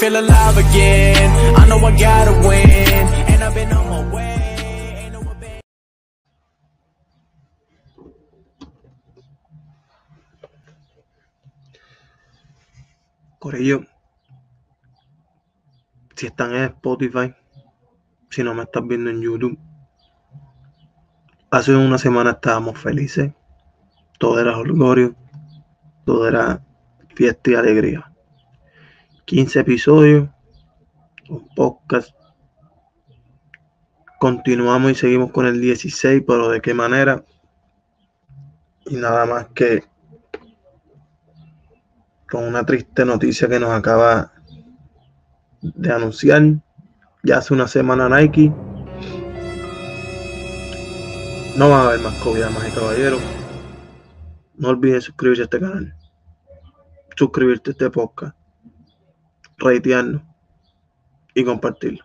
feel alive again. I know I gotta win, and I've been on my Corillo, si están en Spotify, si no me estás viendo en YouTube, hace una semana estábamos felices, todo era orgullo, todo era fiesta y alegría. 15 episodios, un podcast. Continuamos y seguimos con el 16, pero de qué manera. Y nada más que con una triste noticia que nos acaba de anunciar ya hace una semana Nike. No van a haber más COVID, damas y caballeros. No olviden suscribirse a este canal, suscribirte a este podcast, reitearnos y compartirlo.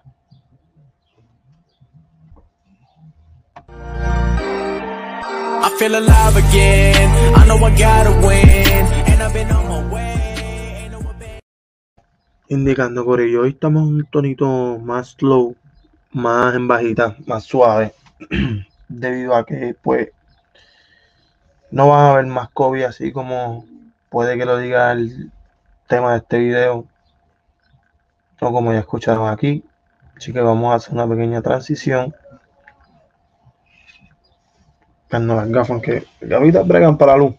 I feel alive again. I know I gotta win, and I've been on my way. Ain't no abandon- Indicando Corillo, hoy estamos un tonito más slow, más en bajita, más suave, debido a que pues no van a haber más COVID así como puede que lo diga el tema de este video o como ya escucharon aquí. Así que vamos a hacer una pequeña transición. Cuando las gafas que gafitas bregan para la luz.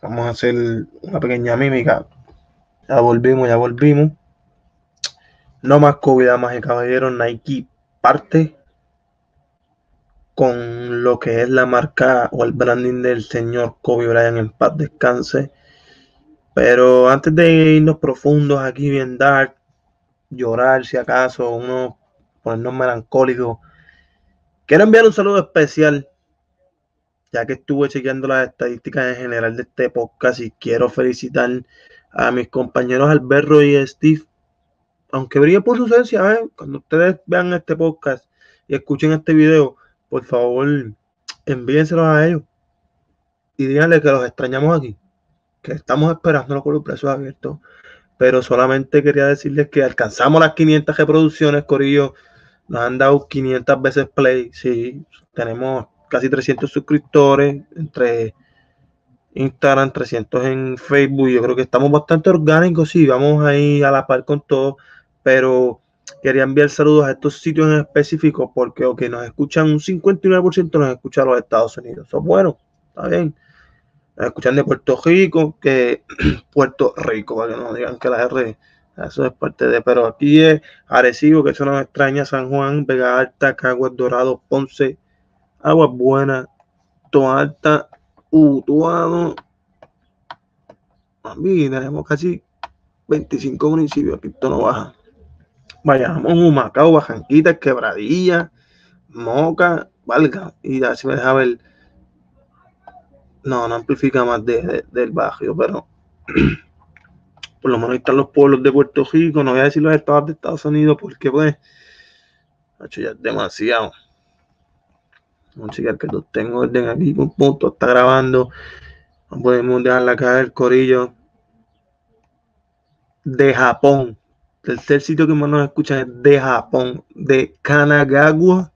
Vamos a hacer una pequeña mímica. Ya volvimos, ya volvimos. No más COVID, damas y caballeros. Nike parte con lo que es la marca o el branding del señor Kobe Bryant en paz descanse. Pero antes de irnos profundos aquí, bien dark, llorar si acaso, uno ponernos melancólicos, quiero enviar un saludo especial, ya que estuve chequeando las estadísticas en general de este podcast y quiero felicitar a mis compañeros Alberto y Steve, aunque brille por su ausencia, ¿eh? cuando ustedes vean este podcast y escuchen este video, por favor, envíenselos a ellos y díganle que los extrañamos aquí, que estamos esperándolo con los brazos abiertos. Pero solamente quería decirles que alcanzamos las 500 reproducciones, Corillo. Nos han dado 500 veces play. Sí, tenemos casi 300 suscriptores entre Instagram, 300 en Facebook. Yo creo que estamos bastante orgánicos. Sí, vamos ahí a la par con todo. Pero quería enviar saludos a estos sitios en específico porque, ok, nos escuchan un 59% nos escucha los Estados Unidos. Eso es bueno, está bien. Escuchan de Puerto Rico, que Puerto Rico, para que no digan que la R, eso es parte de, pero aquí es Arecibo, que eso nos extraña, San Juan, Vega Alta, Caguas Dorado, Ponce, Aguas Buenas, Toa Alta, Utuado. A mí tenemos casi 25 municipios, aquí esto no baja. Vayamos, Humacao, Bajanquita, Quebradilla, Moca, Valga, y así me deja ver. No, no amplifica más de, de- del barrio, pero por lo menos están los pueblos de Puerto Rico. No voy a decir los estados de Estados Unidos porque, pues, macho, ya es demasiado. Música que los tengo orden aquí, un punto, está grabando. No podemos dejarla caer, Corillo. De Japón. El tercer sitio que más nos escuchan es de Japón, de Kanagawa,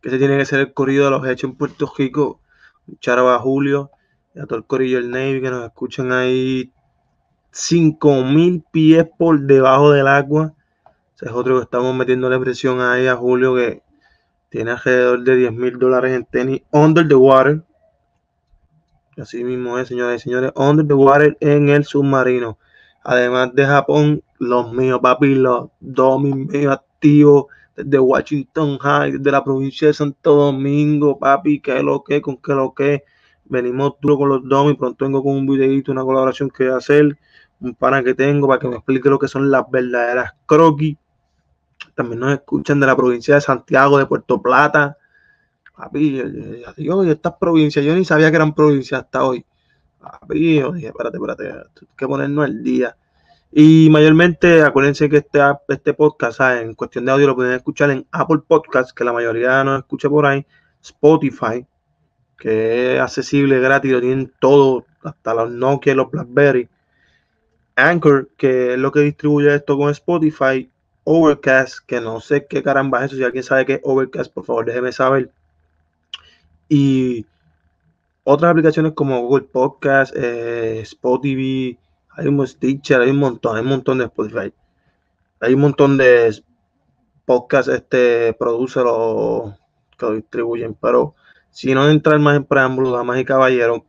que se tiene que ser el corrido de los hechos en Puerto Rico. Un charo a Julio a todo el corillo del Navy que nos escuchan ahí 5000 pies por debajo del agua. Ese es otro que estamos metiéndole presión ahí a Julio que tiene alrededor de 10 mil dólares en tenis under the water. Así mismo es, señoras y señores, under the water en el submarino. Además de Japón, los míos, papi, los dos míos activos desde Washington High, desde la provincia de Santo Domingo, papi, que lo que, con que lo que. Venimos duro con los dos y pronto vengo con un videito, una colaboración que voy a hacer, un pana que tengo para que me explique lo que son las verdaderas croquis. También nos escuchan de la provincia de Santiago, de Puerto Plata. Papi, yo, yo- estas provincias, yo ni sabía que eran provincias hasta hoy. Papi, yo espérate, espérate, hay que ponernos al día. Y mayormente, acuérdense que este, este podcast, ¿sabes? en cuestión de audio, lo pueden escuchar en Apple Podcast, que la mayoría nos escucha por ahí, Spotify, que es accesible, gratis, tienen todo, hasta los Nokia los BlackBerry. Anchor, que es lo que distribuye esto con Spotify, Overcast, que no sé qué caramba es eso, si alguien sabe qué es Overcast, por favor déjeme saber. Y otras aplicaciones como Google Podcast, eh, Spotify, hay un Stitcher, hay un montón, hay un montón de Spotify. Hay un montón de podcasts este produce o que lo distribuyen, pero si no entrar más en preámbulo, damas y caballeros,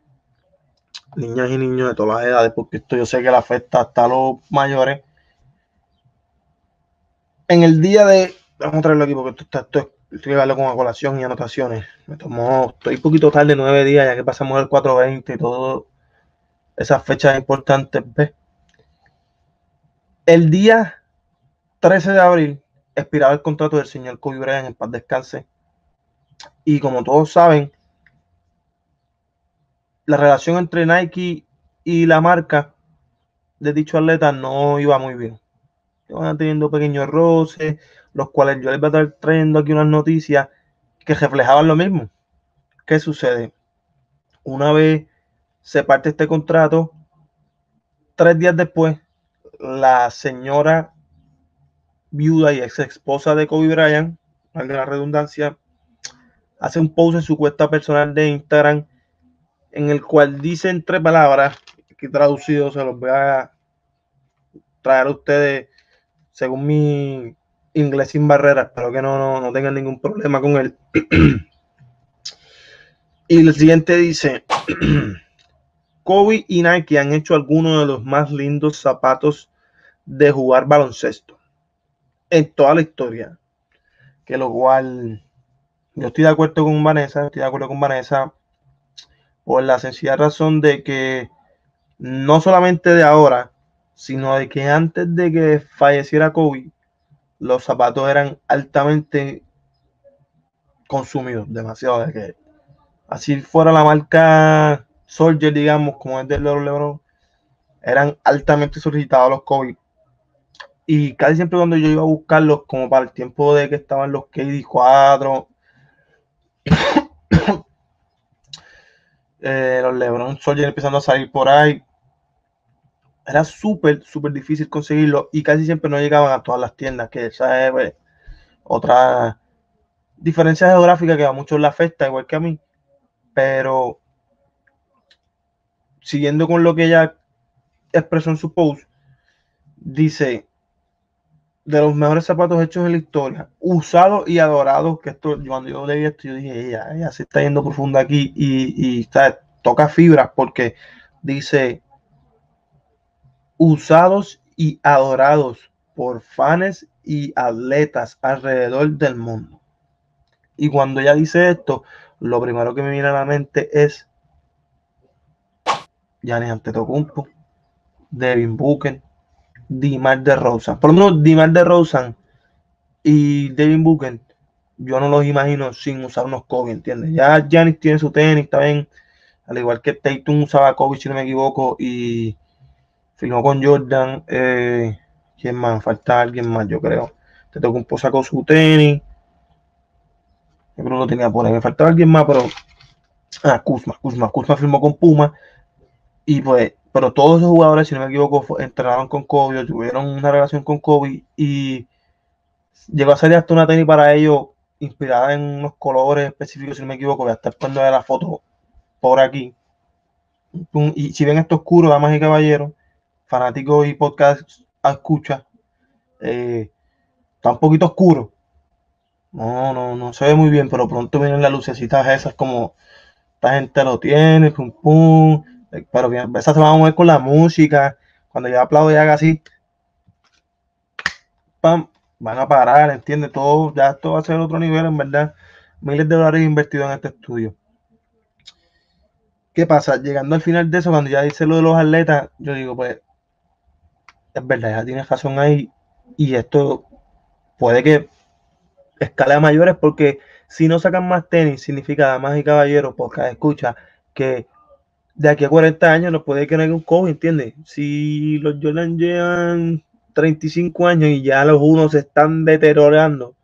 niñas y niños de todas las edades, porque esto yo sé que le afecta hasta a los mayores. En el día de, vamos a traerlo aquí porque esto está, esto estoy darle con colación y anotaciones. Me tomó, estoy un poquito tarde, nueve días, ya que pasamos el 420 y todo esas fechas importantes. ¿ves? El día 13 de abril expiraba el contrato del señor Kobe Bryant en paz descanse. Y como todos saben, la relación entre Nike y la marca de dicho atleta no iba muy bien. Iban teniendo pequeños roces, los cuales yo les voy a estar trayendo aquí unas noticias que reflejaban lo mismo. ¿Qué sucede? Una vez se parte este contrato, tres días después, la señora viuda y ex esposa de Kobe Bryant, valga la redundancia, hace un post en su cuenta personal de Instagram en el cual dice en tres palabras, que traducido se los voy a traer a ustedes según mi inglés sin barreras, espero que no, no, no tengan ningún problema con él. y el siguiente dice, Kobe y Nike han hecho algunos de los más lindos zapatos de jugar baloncesto en toda la historia. Que lo cual yo estoy de acuerdo con Vanessa, estoy de acuerdo con Vanessa por la sencilla razón de que no solamente de ahora, sino de que antes de que falleciera Kobe, los zapatos eran altamente consumidos, demasiado de que así fuera la marca Soldier, digamos, como es del LeBron, eran altamente solicitados los Kobe. Y casi siempre cuando yo iba a buscarlos, como para el tiempo de que estaban los KD4, eh, los LeBron Soldier empezando a salir por ahí, era súper, súper difícil conseguirlo y casi siempre no llegaban a todas las tiendas, que esa es pues, otra diferencia geográfica que a muchos le afecta, igual que a mí. Pero siguiendo con lo que ella expresó en su post, dice, de los mejores zapatos hechos en la historia, usados y adorados, que esto, cuando yo leí esto, yo dije, ella, se está yendo profundo aquí y, y toca fibras porque dice, usados y adorados por fans y atletas alrededor del mundo. Y cuando ella dice esto, lo primero que me viene a la mente es Giannis Antetokounmpo, Devin Booker, Dimar de Rosa. Por lo menos Dimar de Rosa y Devin Booker, yo no los imagino sin usar unos Kobe, ¿entiendes? Ya Giannis tiene su tenis, bien. Al igual que Tatum usaba Kobe, si no me equivoco, y firmó con Jordan. Eh, ¿Quién más? Falta alguien más, yo creo. Te tocó un con su tenis. Yo creo que lo tenía por ahí. Me faltaba alguien más, pero. Ah, Kuzma, Kuzma. Kuzma firmó con Puma. Y pues, pero todos esos jugadores, si no me equivoco, entrenaron con Kobe, tuvieron una relación con Kobe y llegó a salir hasta una tenis para ellos inspirada en unos colores específicos, si no me equivoco. Voy a estar poniendo la foto por aquí. Y si ven esto oscuro, damas y caballeros, fanáticos y podcast escucha, eh, está un poquito oscuro. No, no, no se ve muy bien, pero pronto vienen las lucecitas esas como esta gente lo tiene, pum pum. Eh, pero bien, esas se van a mover con la música. Cuando yo aplaudo y haga así, pam, van a parar, entiende todo, ya esto va a ser otro nivel, en verdad. Miles de dólares invertidos en este estudio. ¿Qué pasa? Llegando al final de eso, cuando ya dice lo de los atletas, yo digo, pues, es verdad, ya tienes razón ahí. Y esto puede que escale a mayores porque si no sacan más tenis, significa damas y caballeros, porque escucha que de aquí a 40 años no puede haya un COVID, ¿entiendes? Si los Jordan llevan 35 años y ya los unos se están deteriorando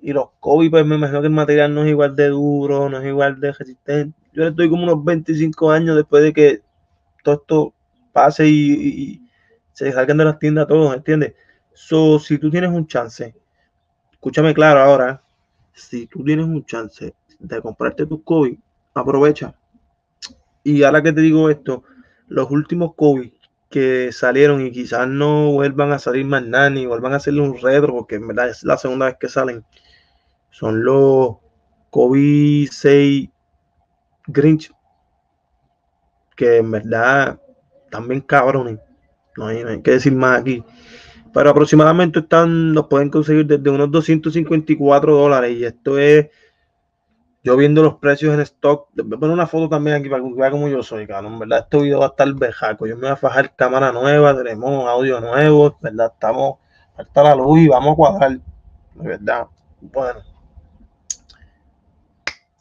y los COVID, pues me imagino que el material no es igual de duro, no es igual de resistente. Yo le estoy como unos 25 años después de que todo esto pase y, se salgan de las tiendas todos, ¿entiendes? So, si tú tienes un chance, escúchame claro ahora, si tú tienes un chance de comprarte tus COVID, aprovecha. Y ahora que te digo esto, los últimos COVID que salieron y quizás no vuelvan a salir más nada ni vuelvan a hacerle un retro, porque en verdad es la segunda vez que salen, son los COVID 6 Grinch, que en verdad también cabrones, no hay, no hay que decir más aquí. Pero aproximadamente están, los pueden conseguir desde unos 254 dólares. Y esto es, yo viendo los precios en stock, voy a poner una foto también aquí para que vean cómo yo soy, cabrón. Verdad, este video va a estar bejaco. Yo me voy a fajar cámara nueva, tenemos audio nuevo, verdad, estamos, falta la luz y vamos a cuadrar, de verdad. Bueno.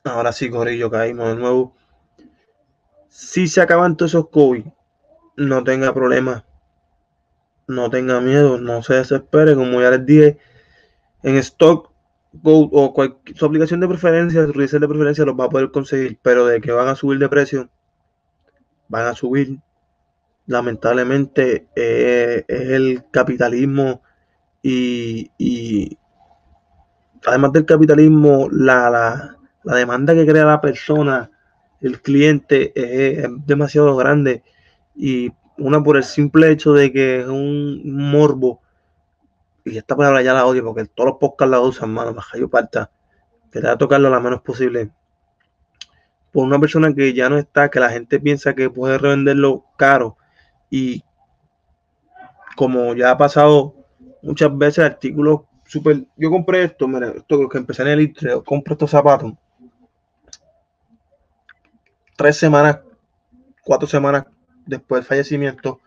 Ahora sí, Corillo, caímos de nuevo. Si se acaban todos esos COVID, no tenga problemas no tenga miedo, no se desespere, como ya les dije, en stock O su aplicación de preferencia, su reset de preferencia los va a poder conseguir, pero de que van a subir de precio, van a subir. Lamentablemente eh, es el capitalismo y, y, además del capitalismo, la, la, la, demanda que crea la persona, el cliente, es demasiado grande y una por el simple hecho de que es un morbo. Y esta palabra ya la odio porque todos los podcasts la usan, mano. Baja yo parta. Quería tocarlo lo menos posible. Por una persona que ya no está, que la gente piensa que puede revenderlo caro. Y como ya ha pasado muchas veces, artículos súper. Yo compré esto, mira, esto que empecé en el ITRE, compro estos zapatos. Tres semanas, cuatro semanas después del fallecimiento.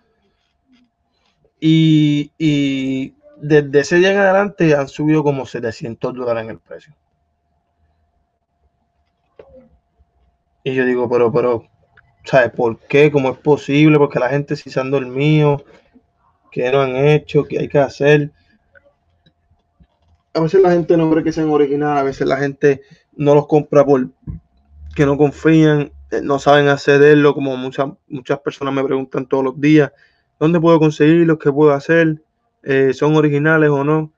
Y, y, desde ese día en adelante han subido como 700 dólares en el precio. Y yo digo, pero, pero, ¿sabes por qué? ¿Cómo es posible? Porque la gente si se han dormido, que no han hecho, que hay que hacer. A veces la gente no cree que sean originales, a veces la gente no los compra por que no confían eh, no saben accederlo, como muchas, muchas personas me preguntan todos los días, ¿dónde puedo conseguirlos? ¿Qué puedo hacer? Eh, ¿Son originales o no?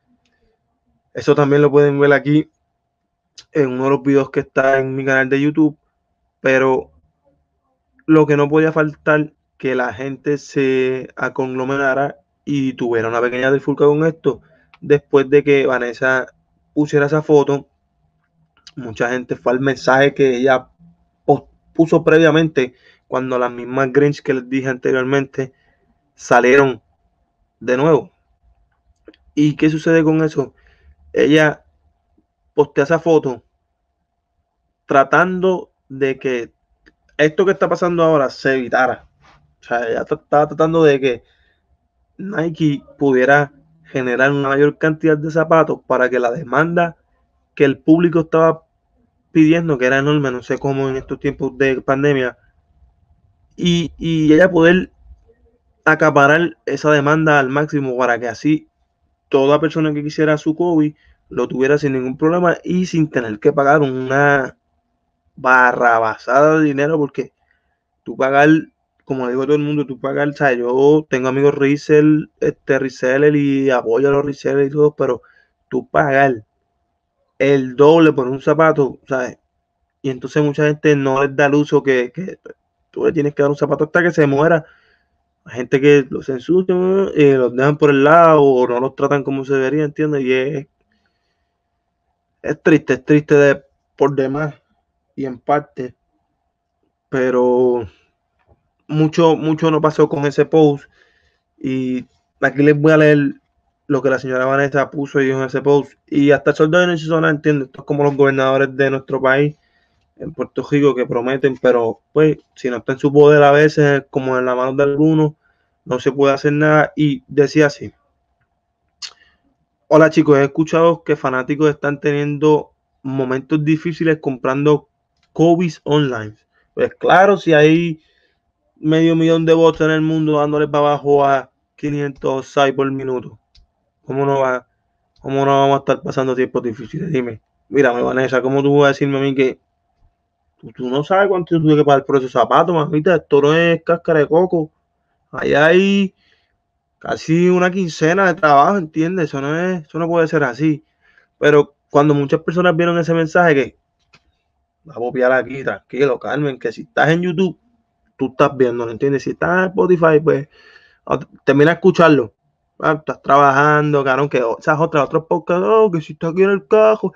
Eso también lo pueden ver aquí en uno de los videos que está en mi canal de YouTube, pero lo que no podía faltar que la gente se conglomerara y tuviera una pequeña disfulca con esto después de que Vanessa pusiera esa foto mucha gente fue al mensaje que ella puso previamente cuando las mismas Grinch que les dije anteriormente salieron de nuevo. ¿Y qué sucede con eso? Ella postea esa foto tratando de que esto que está pasando ahora se evitara. O sea, ella estaba tratando de que Nike pudiera generar una mayor cantidad de zapatos para que la demanda que el público estaba pidiendo, que era enorme, no sé cómo en estos tiempos de pandemia, y, y ella poder acaparar esa demanda al máximo para que así toda persona que quisiera su COVID lo tuviera sin ningún problema y sin tener que pagar una barrabasada de dinero porque tú pagar, como digo todo el mundo, tú pagar, o sea, yo tengo amigos resell, este reseller y apoyo a los resellers y todo, pero tú pagar el doble por un zapato, ¿sabes? Y entonces mucha gente no les da el uso que, que tú le tienes que dar un zapato hasta que se muera. Gente que los ensucia y los dejan por el lado o no los tratan como se debería, ¿entiendes? Y es, triste, es triste de, por demás y en parte. Pero mucho, mucho no pasó con ese post. Y aquí les voy a leer lo que la señora Vanessa puso y en ese post. Y hasta el soldado de Nochizona entiende, esto es como los gobernadores de nuestro país en Puerto Rico que prometen, pero pues si no está en su poder a veces, como en la mano de algunos, no se puede hacer nada. Y decía así. Hola chicos, he escuchado que fanáticos están teniendo momentos difíciles comprando COVID online. Pues claro, si hay medio millón de votos en el mundo dándole para abajo a 500 sites por minuto ¿Cómo no va? ¿Cómo no vamos a estar pasando tiempos difíciles? Dime. Mira, Vanessa, ¿cómo tú vas a decirme a mí que tú, no sabes cuánto tuve que pagar por esos zapatos, mamita? Esto no es cáscara de coco. Allá hay casi una quincena de trabajo, ¿entiendes? Eso no, es, eso no puede ser así. Pero cuando muchas personas vieron ese mensaje que va a copiar aquí, tranquilo, Carmen, que si estás en YouTube, tú estás viendo, ¿entiendes? Si estás en Spotify, pues termina de escucharlo. Ah, estás trabajando, cabrón, que esas otras, otros podcasts, oh, que si estás aquí en el cajo,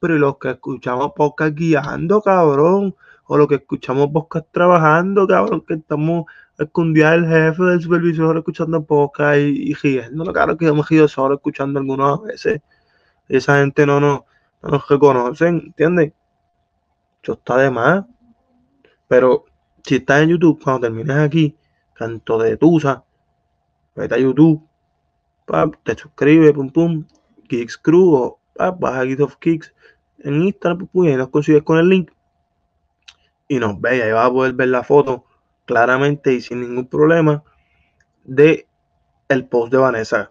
pero los que escuchamos podcast guiando, cabrón, o lo que escuchamos podcast trabajando, cabrón, que estamos escondidos el jefe del supervisor escuchando podcast y, y riendo, cabrón, que hemos ido solo escuchando algunas veces. Esa gente no nos, no nos reconoce, ¿entiendes? Eso está de más. Pero si estás en YouTube, cuando termines aquí, canto de Tusa, vete a YouTube, te suscribes, pum pum, Kicks Crew o vas a Git of Kicks en Instagram, pum, y nos consigues con el link y nos ve, ahí vas a poder ver la foto claramente y sin ningún problema de el post de Vanessa.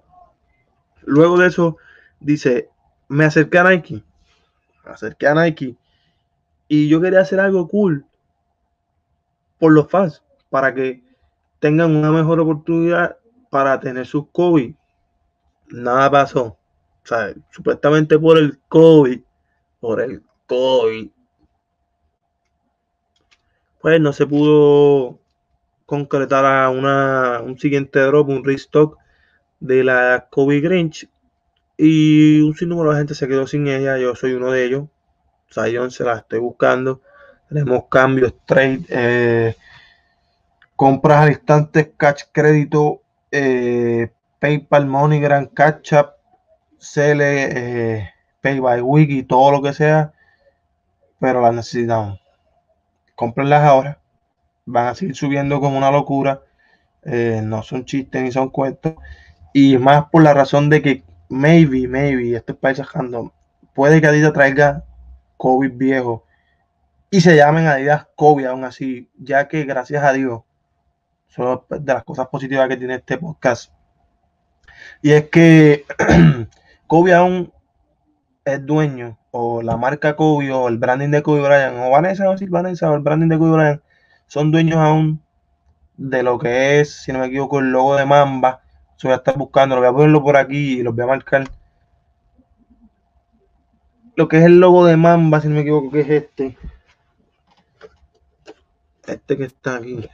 Luego de eso dice, me acerqué a Nike, me acerqué a Nike y yo quería hacer algo cool por los fans para que tengan una mejor oportunidad para tener sus COVID. Nada pasó. Supuestamente por el COVID, por el COVID, pues no se pudo concretar a una, un siguiente drop, un restock de la COVID Grinch. Y un sinnúmero de gente se quedó sin ella. Yo soy uno de ellos. Zion se la estoy buscando. Tenemos cambios, trade, eh, compras al instante, catch crédito, eh, PayPal, MoneyGram, Catch Up, Cele, eh, Pay by Wiki, todo lo que sea, pero las necesitamos. Comprenlas ahora, van a seguir subiendo como una locura, eh, no son chistes ni son cuentos, y más por la razón de que maybe, maybe, esto es puede que Adidas traiga COVID viejo y se llamen Adidas COVID aún así, ya que gracias a Dios, son de las cosas positivas que tiene este podcast. Y es que Kobe aún es dueño, o la marca Kobe, o el branding de Kobe Bryant, o Vanessa, o Vanessa, o el branding de Kobe Bryant, son dueños aún de lo que es, si no me equivoco, el logo de Mamba. Eso voy a estar buscando, lo voy a ponerlo por aquí y lo voy a marcar. Lo que es el logo de Mamba, si no me equivoco, que es este. Este que está aquí.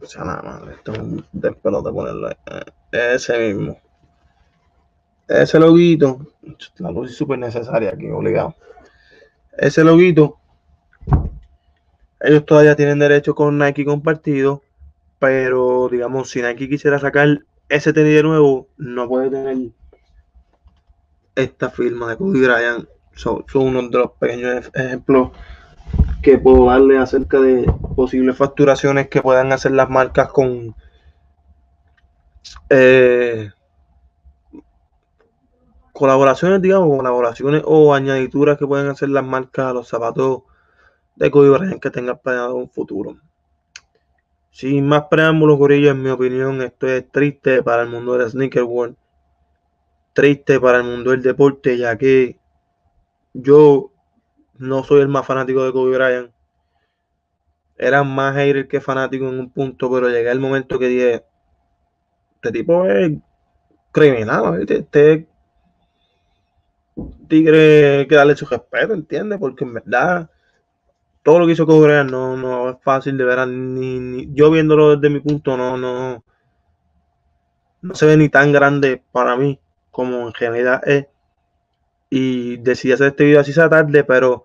O sea, nada más, esto es un despelote ponerlo ahí. Ese mismo. Ese loguito. La luz es súper necesaria aquí, obligado. Ese loguito. Ellos todavía tienen derecho con Nike compartido. Pero, digamos, si Nike quisiera sacar ese tenis de nuevo, no puede tener esta firma de Kobe Bryant. Son, son uno de los pequeños ejemplos que puedo darle acerca de posibles facturaciones que puedan hacer las marcas con eh, colaboraciones, digamos, colaboraciones o añadiduras que pueden hacer las marcas a los zapatos de Kobe que tengan planeado un futuro. Sin más preámbulos, Corillo, en mi opinión, esto es triste para el mundo del sneaker world. Triste para el mundo del deporte, ya que yo no soy el más fanático de Kobe Bryant. Era más hater que fanático en un punto, pero llegué al momento que dije, este tipo es criminal, este, tigre que darle su respeto, ¿entiendes? Porque en verdad todo lo que hizo Bryant no, no es fácil de ver, ni, yo viéndolo desde mi punto no, no, no se ve ni tan grande para mí como en general es y decidí hacer este video así esa tarde, pero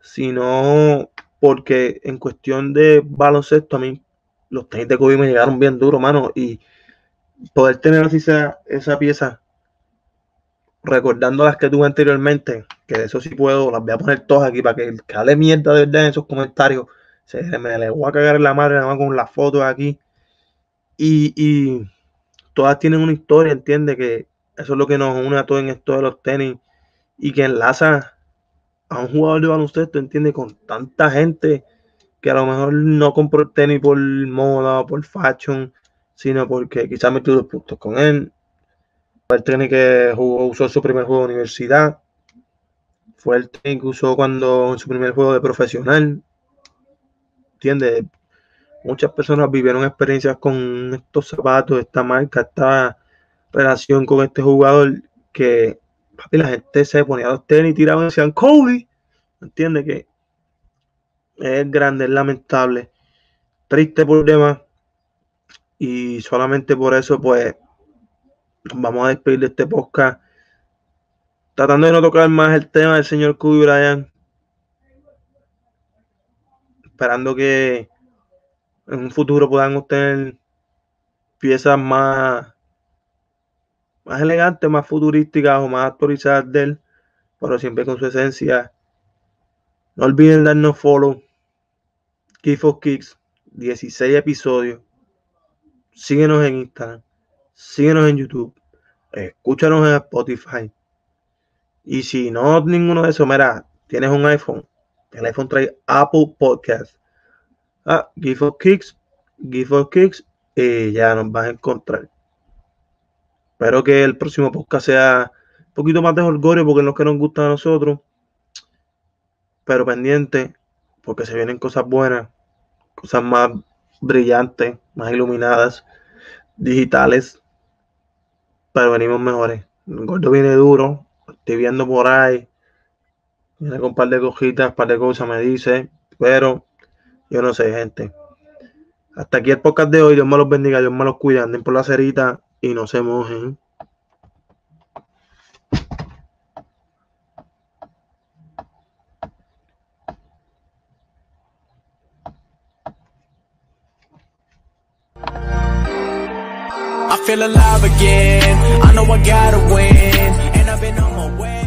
si no, porque en cuestión de baloncesto a mí los tenis de Kobe me llegaron bien duro, mano, y poder tener así esa, esa pieza, recordando las que tuve anteriormente, que de eso sí puedo, las voy a poner todas aquí para que cale mierda de verdad en esos comentarios, se me le voy a cagar en la madre nada más con las fotos aquí, y, y todas tienen una historia, entiende que eso es lo que nos une a todos en esto de los tenis y que enlaza a un jugador de baloncesto, entiende, con tanta gente que a lo mejor no compró el tenis por moda o por fashion, sino porque quizás metió dos puntos con él. El tenis que jugó, usó su primer juego de universidad. Fue el tenis que usó cuando en su primer juego de profesional. ¿Entiendes? muchas personas vivieron experiencias con estos zapatos, esta marca, esta relación con este jugador que la gente se ponía los tenis, tiraban y decían Kobe. ¿Entiendes? Que es grande, es lamentable, triste por. Y solamente por eso, pues, vamos a despedir de este podcast. Tratando de no tocar más el tema del señor Kobe Bryant. Esperando que en un futuro puedan obtener piezas más, más elegantes, más futurísticas o más actualizadas de él, pero siempre con su esencia. No olviden darnos follow. Kick of Kicks, 16 episodios. Síguenos en Instagram, síguenos en YouTube, escúchanos en Spotify. Y si no ninguno de esos, mira, tienes un iPhone, el iPhone trae Apple Podcast Ah, Give for Kicks, Give for Kicks, y ya nos vas a encontrar. Espero que el próximo podcast sea un poquito más de orgullo porque es lo que nos gusta a nosotros. Pero pendiente, porque se vienen cosas buenas, cosas más brillantes, más iluminadas, digitales. Pero venimos mejores. El gordo viene duro, estoy viendo por ahí. Viene con un par de cojitas, un par de cosas, me dice. Pero yo no sé, gente. Hasta aquí el podcast de hoy. Dios me los bendiga, Dios me los cuida. Anden por la cerita y no se mojen. Feel alive again. I know I gotta win, and I've been on my way.